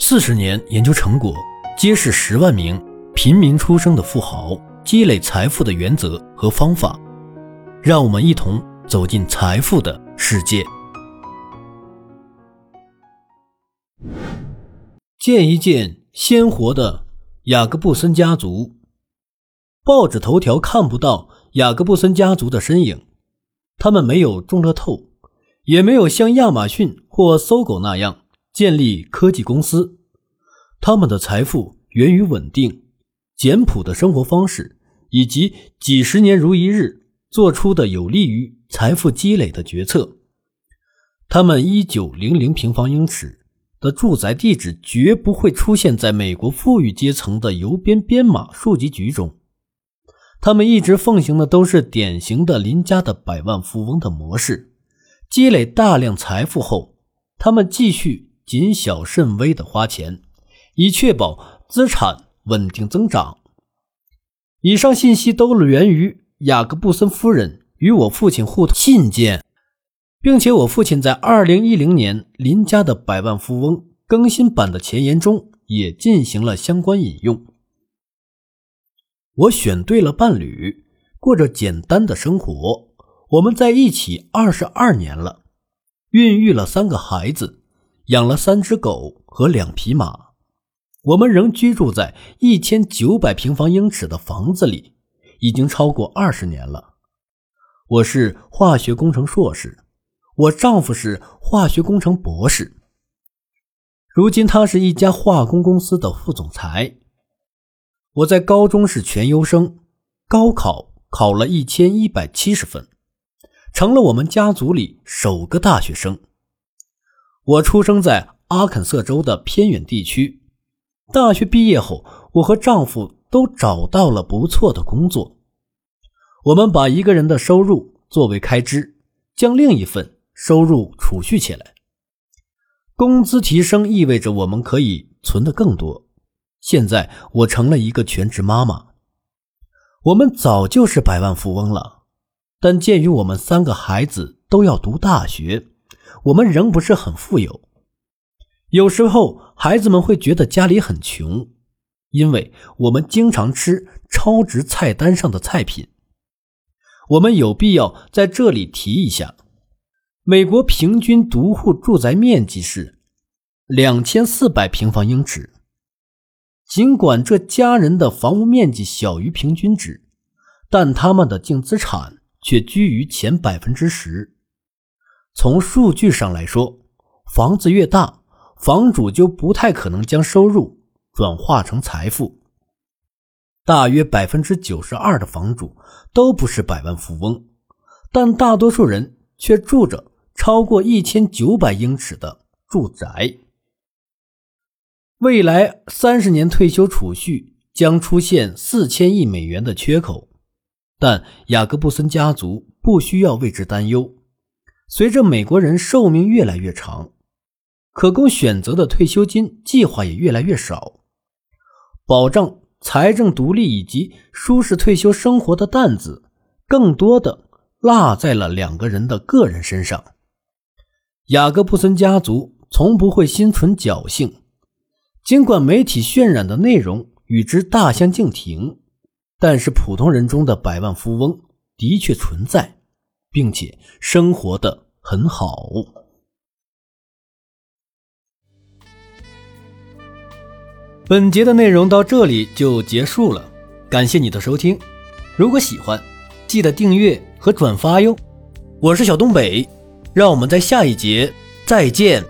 四十年研究成果，揭示十万名平民出生的富豪积累财富的原则和方法。让我们一同走进财富的世界。见一见鲜活的雅各布森家族。报纸头条看不到雅各布森家族的身影，他们没有中乐透，也没有像亚马逊或搜狗那样。建立科技公司，他们的财富源于稳定、简朴的生活方式，以及几十年如一日做出的有利于财富积累的决策。他们一九零零平方英尺的住宅地址绝不会出现在美国富裕阶层的邮编编码数集局中。他们一直奉行的都是典型的邻家的百万富翁的模式。积累大量财富后，他们继续。谨小慎微的花钱，以确保资产稳定增长。以上信息都源于雅各布森夫人与我父亲互信件，并且我父亲在二零一零年《林家的百万富翁》更新版的前言中也进行了相关引用。我选对了伴侣，过着简单的生活。我们在一起二十二年了，孕育了三个孩子。养了三只狗和两匹马，我们仍居住在一千九百平方英尺的房子里，已经超过二十年了。我是化学工程硕士，我丈夫是化学工程博士。如今他是一家化工公司的副总裁。我在高中是全优生，高考考了一千一百七十分，成了我们家族里首个大学生。我出生在阿肯色州的偏远地区。大学毕业后，我和丈夫都找到了不错的工作。我们把一个人的收入作为开支，将另一份收入储蓄起来。工资提升意味着我们可以存得更多。现在我成了一个全职妈妈。我们早就是百万富翁了，但鉴于我们三个孩子都要读大学。我们仍不是很富有，有时候孩子们会觉得家里很穷，因为我们经常吃超值菜单上的菜品。我们有必要在这里提一下：美国平均独户住宅面积是两千四百平方英尺。尽管这家人的房屋面积小于平均值，但他们的净资产却居于前百分之十。从数据上来说，房子越大，房主就不太可能将收入转化成财富。大约百分之九十二的房主都不是百万富翁，但大多数人却住着超过一千九百英尺的住宅。未来三十年退休储蓄将出现四千亿美元的缺口，但雅各布森家族不需要为之担忧。随着美国人寿命越来越长，可供选择的退休金计划也越来越少，保障财政独立以及舒适退休生活的担子，更多的落在了两个人的个人身上。雅各布森家族从不会心存侥幸，尽管媒体渲染的内容与之大相径庭，但是普通人中的百万富翁的确存在。并且生活的很好。本节的内容到这里就结束了，感谢你的收听。如果喜欢，记得订阅和转发哟。我是小东北，让我们在下一节再见。